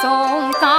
送。